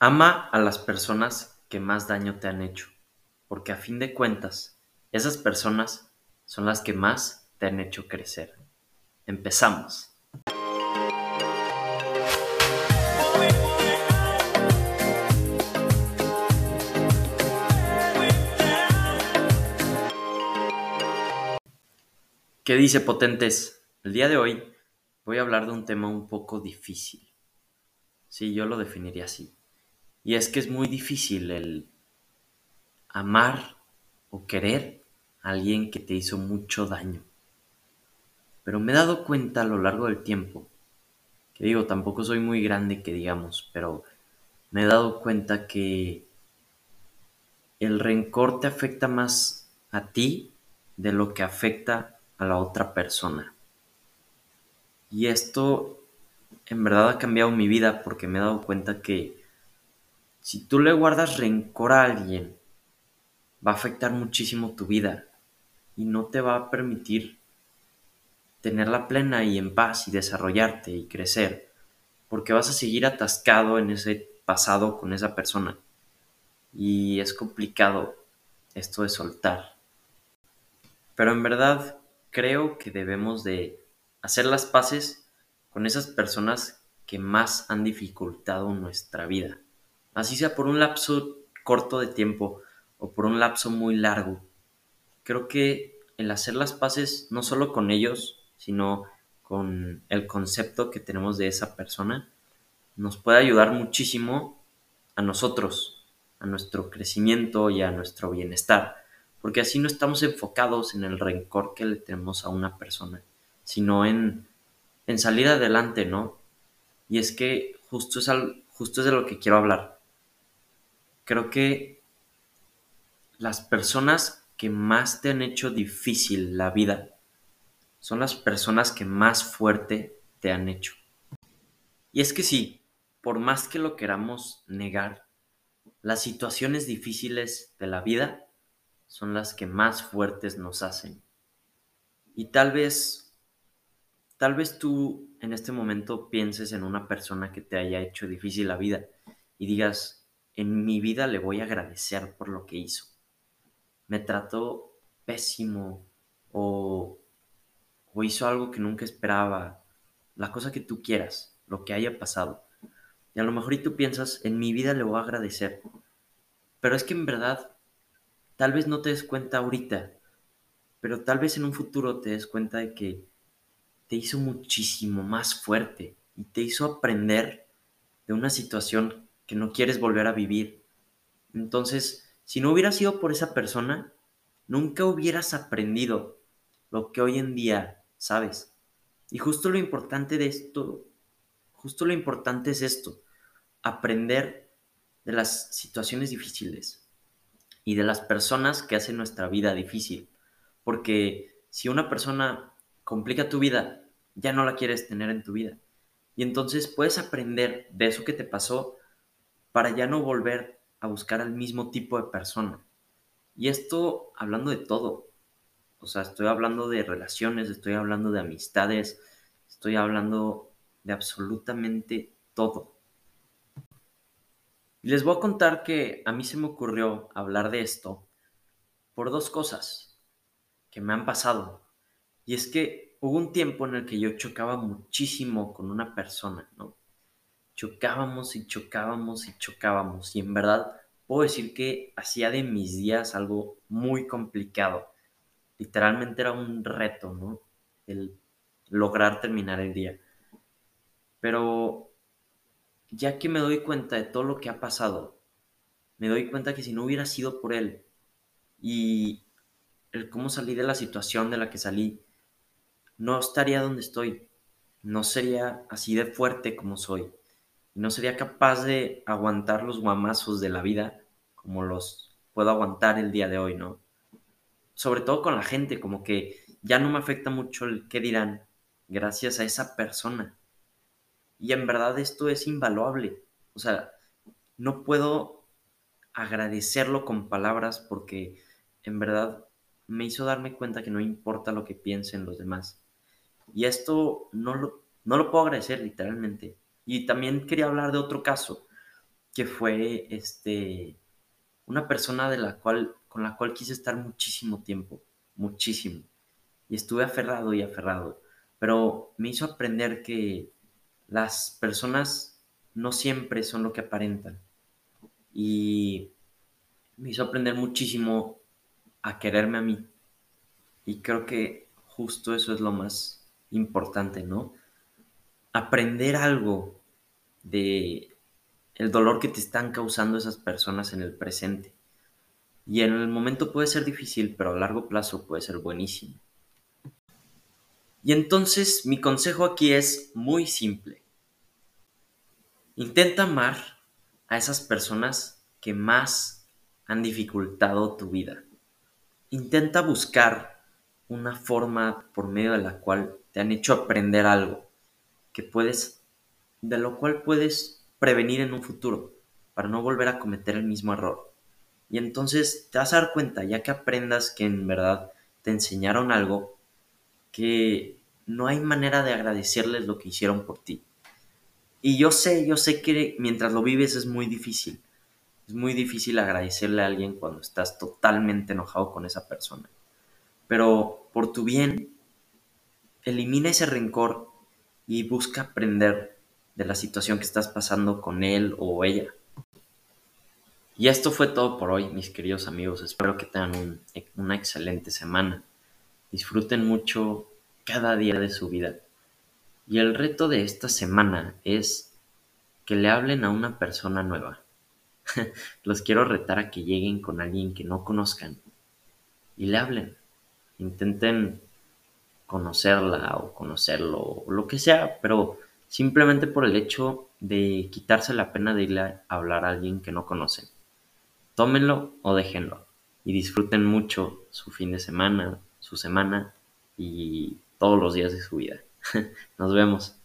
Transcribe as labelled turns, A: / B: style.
A: Ama a las personas que más daño te han hecho, porque a fin de cuentas, esas personas son las que más te han hecho crecer. Empezamos. ¿Qué dice Potentes? El día de hoy voy a hablar de un tema un poco difícil. Sí, yo lo definiría así y es que es muy difícil el amar o querer a alguien que te hizo mucho daño. Pero me he dado cuenta a lo largo del tiempo, que digo, tampoco soy muy grande que digamos, pero me he dado cuenta que el rencor te afecta más a ti de lo que afecta a la otra persona. Y esto en verdad ha cambiado mi vida porque me he dado cuenta que si tú le guardas rencor a alguien, va a afectar muchísimo tu vida y no te va a permitir tenerla plena y en paz y desarrollarte y crecer, porque vas a seguir atascado en ese pasado con esa persona. Y es complicado esto de soltar. Pero en verdad creo que debemos de hacer las paces con esas personas que más han dificultado nuestra vida así sea por un lapso corto de tiempo o por un lapso muy largo. Creo que el hacer las paces no solo con ellos, sino con el concepto que tenemos de esa persona, nos puede ayudar muchísimo a nosotros, a nuestro crecimiento y a nuestro bienestar, porque así no estamos enfocados en el rencor que le tenemos a una persona, sino en, en salir adelante, ¿no? Y es que justo es, al, justo es de lo que quiero hablar creo que las personas que más te han hecho difícil la vida son las personas que más fuerte te han hecho. Y es que sí, por más que lo queramos negar, las situaciones difíciles de la vida son las que más fuertes nos hacen. Y tal vez, tal vez tú en este momento pienses en una persona que te haya hecho difícil la vida y digas, en mi vida le voy a agradecer por lo que hizo. Me trató pésimo o, o hizo algo que nunca esperaba, la cosa que tú quieras, lo que haya pasado. Y a lo mejor y tú piensas, en mi vida le voy a agradecer. Pero es que en verdad, tal vez no te des cuenta ahorita, pero tal vez en un futuro te des cuenta de que te hizo muchísimo más fuerte y te hizo aprender de una situación que no quieres volver a vivir. Entonces, si no hubiera sido por esa persona, nunca hubieras aprendido lo que hoy en día sabes. Y justo lo importante de esto, justo lo importante es esto, aprender de las situaciones difíciles y de las personas que hacen nuestra vida difícil. Porque si una persona complica tu vida, ya no la quieres tener en tu vida. Y entonces puedes aprender de eso que te pasó para ya no volver a buscar al mismo tipo de persona. Y esto hablando de todo. O sea, estoy hablando de relaciones, estoy hablando de amistades, estoy hablando de absolutamente todo. Y les voy a contar que a mí se me ocurrió hablar de esto por dos cosas que me han pasado. Y es que hubo un tiempo en el que yo chocaba muchísimo con una persona, ¿no? Chocábamos y chocábamos y chocábamos. Y en verdad puedo decir que hacía de mis días algo muy complicado. Literalmente era un reto, ¿no? El lograr terminar el día. Pero ya que me doy cuenta de todo lo que ha pasado, me doy cuenta que si no hubiera sido por él y el cómo salí de la situación de la que salí, no estaría donde estoy. No sería así de fuerte como soy no sería capaz de aguantar los guamazos de la vida como los puedo aguantar el día de hoy, ¿no? Sobre todo con la gente, como que ya no me afecta mucho el qué dirán gracias a esa persona. Y en verdad esto es invaluable. O sea, no puedo agradecerlo con palabras porque en verdad me hizo darme cuenta que no importa lo que piensen los demás. Y esto no lo, no lo puedo agradecer literalmente. Y también quería hablar de otro caso, que fue este una persona de la cual con la cual quise estar muchísimo tiempo, muchísimo. Y estuve aferrado y aferrado, pero me hizo aprender que las personas no siempre son lo que aparentan. Y me hizo aprender muchísimo a quererme a mí. Y creo que justo eso es lo más importante, ¿no? Aprender algo de el dolor que te están causando esas personas en el presente. Y en el momento puede ser difícil, pero a largo plazo puede ser buenísimo. Y entonces mi consejo aquí es muy simple. Intenta amar a esas personas que más han dificultado tu vida. Intenta buscar una forma por medio de la cual te han hecho aprender algo que puedes de lo cual puedes prevenir en un futuro para no volver a cometer el mismo error. Y entonces te vas a dar cuenta, ya que aprendas que en verdad te enseñaron algo, que no hay manera de agradecerles lo que hicieron por ti. Y yo sé, yo sé que mientras lo vives es muy difícil. Es muy difícil agradecerle a alguien cuando estás totalmente enojado con esa persona. Pero por tu bien, elimina ese rencor y busca aprender de la situación que estás pasando con él o ella. Y esto fue todo por hoy, mis queridos amigos. Espero que tengan una excelente semana. Disfruten mucho cada día de su vida. Y el reto de esta semana es que le hablen a una persona nueva. Los quiero retar a que lleguen con alguien que no conozcan y le hablen. Intenten conocerla o conocerlo o lo que sea, pero simplemente por el hecho de quitarse la pena de irle a hablar a alguien que no conocen. Tómenlo o déjenlo y disfruten mucho su fin de semana, su semana y todos los días de su vida. Nos vemos.